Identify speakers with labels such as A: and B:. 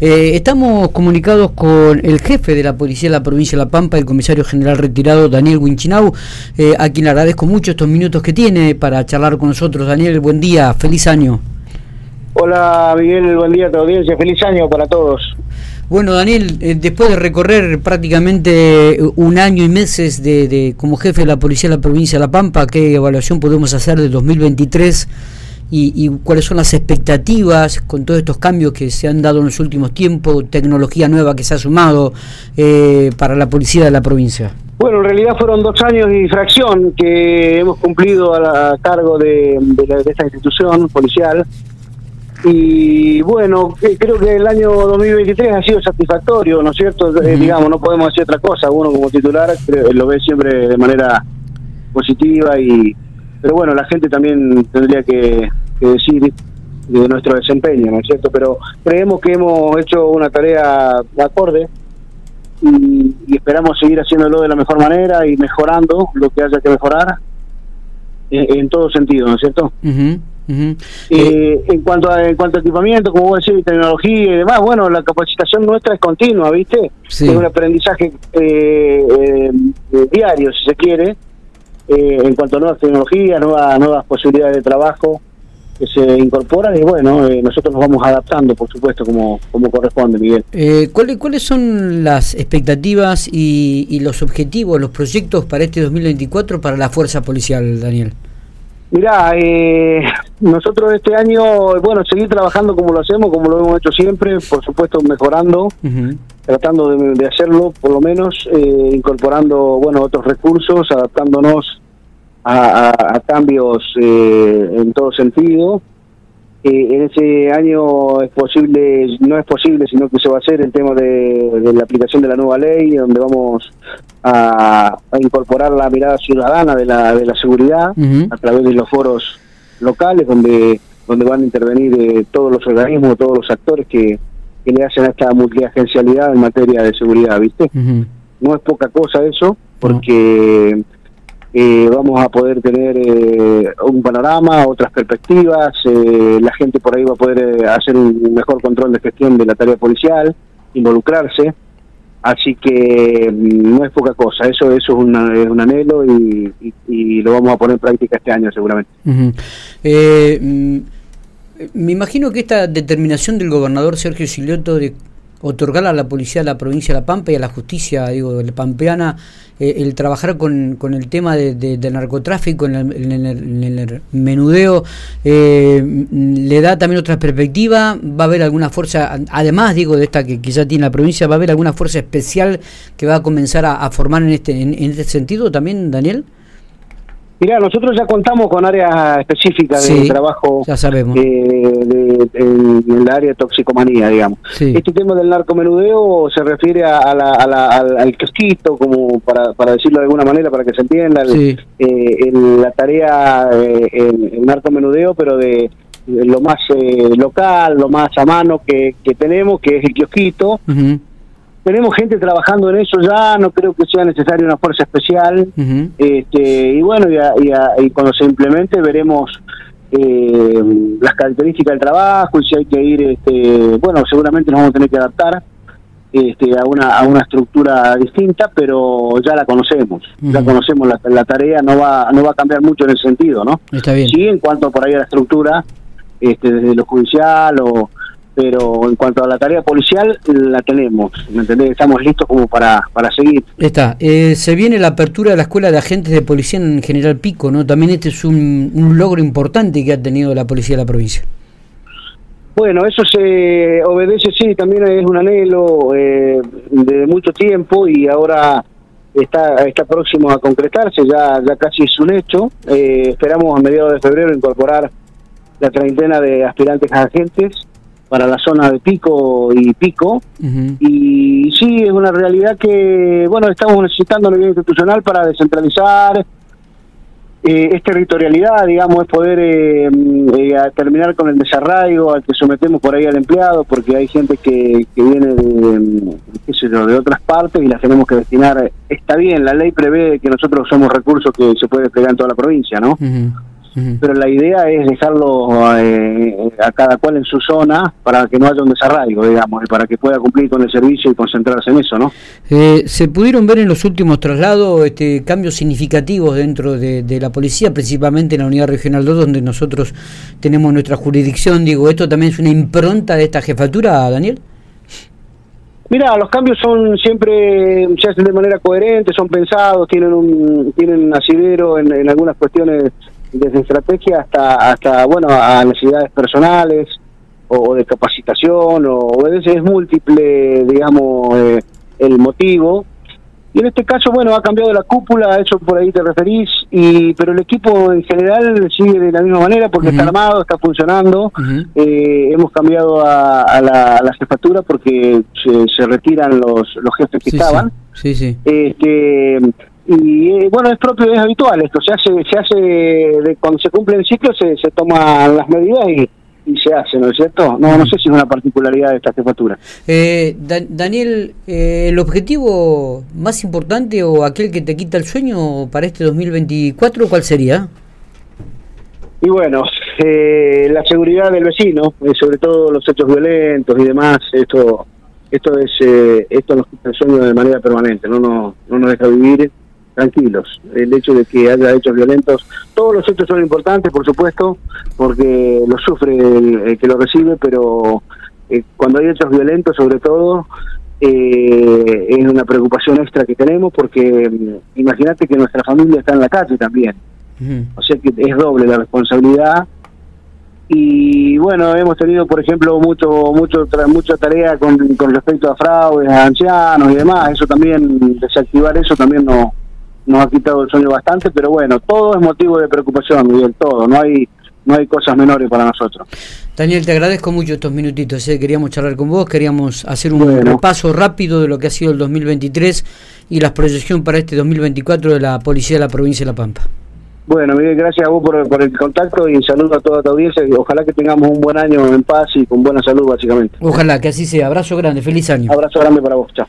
A: Eh, estamos comunicados con el jefe de la Policía de la Provincia de La Pampa, el comisario general retirado Daniel Winchinau, eh, a quien le agradezco mucho estos minutos que tiene para charlar con nosotros. Daniel, buen día, feliz año.
B: Hola Miguel, buen día a tu audiencia, feliz año para todos.
A: Bueno, Daniel, eh, después de recorrer prácticamente un año y meses de, como jefe de la Policía de la Provincia de La Pampa, ¿qué evaluación podemos hacer de 2023 y, cuáles son las expectativas con todos estos cambios que se han dado en los últimos tiempos, tecnología nueva que se ha sumado eh, para la Policía de la Provincia?
B: Bueno, en realidad fueron dos años y fracción que hemos cumplido a, cargo de esta institución policial y bueno, creo que el año 2023 ha sido satisfactorio, ¿no es cierto? Eh, digamos, no podemos decir otra cosa, uno como titular lo ve siempre de manera positiva y pero bueno, la gente también tendría que, decir de nuestro desempeño, ¿no es cierto? Pero creemos que hemos hecho una tarea de acorde y, esperamos seguir haciéndolo de la mejor manera y mejorando lo que haya que mejorar en, todo sentido, ¿no es cierto? Eh, en cuanto a en cuanto a equipamiento, como vos decís, tecnología y demás, bueno, la capacitación nuestra es continua, ¿viste? Es un aprendizaje eh, eh, diario, si se quiere, en cuanto a nuevas tecnologías, nuevas, nuevas posibilidades de trabajo que se incorporan y bueno, nosotros nos vamos adaptando, por supuesto, como, como corresponde, Miguel.
A: ¿cuáles, ¿Cuáles son las expectativas y, y los objetivos, los proyectos para este 2024 para la Fuerza Policial, Daniel?
B: Mirá, eh, nosotros este año, bueno, seguir trabajando como lo hacemos, como lo hemos hecho siempre, por supuesto mejorando, tratando de, hacerlo por lo menos, eh, incorporando, bueno, otros recursos, adaptándonos a, cambios eh, en todo sentido. Eh, en ese año es posible, no es posible, sino que se va a hacer el tema de, la aplicación de la nueva ley, donde vamos a, incorporar la mirada ciudadana de la, de la seguridad a través de los foros locales, donde, donde van a intervenir eh, todos los organismos, todos los actores que, le hacen a esta multiagencialidad en materia de seguridad, ¿viste? No es poca cosa eso, porque eh, vamos a poder tener eh, un panorama, otras perspectivas, eh, la gente por ahí va a poder hacer un mejor control de gestión de la tarea policial, involucrarse, así que mm, no es poca cosa, eso, eso es, un anhelo y, lo vamos a poner en práctica este año seguramente.
A: Mm, me imagino que esta determinación del gobernador Sergio Silioto de otorgar a la policía de la provincia de La Pampa y a la justicia, digo, la pampeana, eh, el trabajar con, con, el tema de, narcotráfico en el, menudeo, eh, le da también otra perspectiva, va a haber alguna fuerza, además digo de esta que quizá tiene la provincia, va a haber alguna fuerza especial que va a comenzar a, formar en este, en este sentido también, Daniel?
B: Mira, nosotros ya contamos con áreas específicas de trabajo
A: ya sabemos.
B: Eh, en, el área de toxicomanía, digamos. Este tema del narcomenudeo se refiere a, la, al, kiosquito, como para, para decirlo de alguna manera, para que se entienda, eh, la tarea, eh, el, narcomenudeo, pero de, lo más local, lo más a mano que, que tenemos, que es el kiosquito tenemos gente trabajando en eso ya, no creo que sea necesaria una fuerza especial. este, y bueno, y, cuando se implemente veremos eh, las características del trabajo y si hay que ir, este, bueno, seguramente nos vamos a tener que adaptar este, a, una, a una estructura distinta, pero ya la conocemos, ya conocemos la, la, tarea, no va, no va a cambiar mucho en ese sentido, ¿no?
A: Está bien.
B: Sí, en cuanto por ahí a la estructura, este, desde lo judicial o pero en cuanto a la tarea policial la tenemos, ¿me entendés? Estamos listos como para, para seguir.
A: Está, eh, se viene la apertura de la Escuela de Agentes de Policía en General Pico, ¿no? También este es un, logro importante que ha tenido la Policía de la provincia.
B: Bueno, eso se obedece, sí, también es un anhelo eh, de mucho tiempo y ahora está está próximo a concretarse, ya ya casi es un hecho. Eh, esperamos a mediados de febrero incorporar la treintena de aspirantes a agentes para la zona de Pico y Pico. Y sí, es una realidad que, bueno, estamos necesitando a nivel institucional para descentralizar. Eh, es territorialidad, digamos, es poder eh, eh, terminar con el desarraigo al que sometemos por ahí al empleado, porque hay gente que, que viene de, qué sé yo, de otras partes y las tenemos que destinar. Está bien, la ley prevé que nosotros somos recursos que se puede desplegar en toda la provincia, ¿no? Pero la idea es dejarlo eh, a cada cual en su zona para que no haya un desarraigo, digamos, y para que pueda cumplir con el servicio y concentrarse en eso, ¿no?
A: Eh, ¿Se pudieron ver en los últimos traslados este, cambios significativos dentro de, la policía, principalmente en la unidad regional 2, donde nosotros tenemos nuestra jurisdicción? Digo, ¿esto también es una impronta de esta jefatura, Daniel?
B: Mira, los cambios son siempre, se hacen de manera coherente, son pensados, tienen un tienen asidero en, en algunas cuestiones desde estrategia hasta, hasta bueno, a necesidades personales o, de capacitación, o, a veces es múltiple, digamos, eh, el motivo. Y en este caso, bueno, ha cambiado la cúpula, a eso por ahí te referís, y pero el equipo en general sigue de la misma manera porque está armado, está funcionando. eh, hemos cambiado a, la, jefatura porque se, retiran los, los jefes que estaban.
A: Sí, sí.
B: Este, y eh, bueno es propio es habitual esto. Se hace se hace de, cuando se cumple el ciclo se, se toman las medidas y, se hace no es cierto no no sé si es una particularidad de esta jefatura.
A: Eh, Daniel eh, el objetivo más importante o aquel que te quita el sueño para este 2024 cuál sería
B: y bueno eh, la seguridad del vecino sobre todo los hechos violentos y demás esto esto es esto nos quita el sueño de manera permanente no no no nos deja vivir tranquilos. El hecho de que haya hechos violentos, todos los hechos son importantes, por supuesto, porque lo sufre el, que lo recibe, pero eh, cuando hay hechos violentos, sobre todo, eh, es una preocupación extra que tenemos, porque mm, imagínate que nuestra familia está en la calle también. O sea que es doble la responsabilidad y bueno hemos tenido por ejemplo mucho mucho mucha tarea con, con respecto a fraudes a ancianos y demás eso también desactivar eso también no nos ha quitado el sueño bastante, pero bueno, todo es motivo de preocupación, Miguel, todo, no hay no hay cosas menores para nosotros.
A: Daniel, te agradezco mucho estos minutitos, ¿eh? queríamos charlar con vos, queríamos hacer un repaso rápido de lo que ha sido el 2023 y la proyección para este 2024 de la Policía de la Provincia de La Pampa.
B: Bueno, Miguel, gracias a vos por, por el contacto y saludo a toda tu audiencia y ojalá que tengamos un buen año en paz y con buena salud, básicamente.
A: Ojalá que así sea. Abrazo grande, feliz año.
B: Abrazo grande para vos, chao.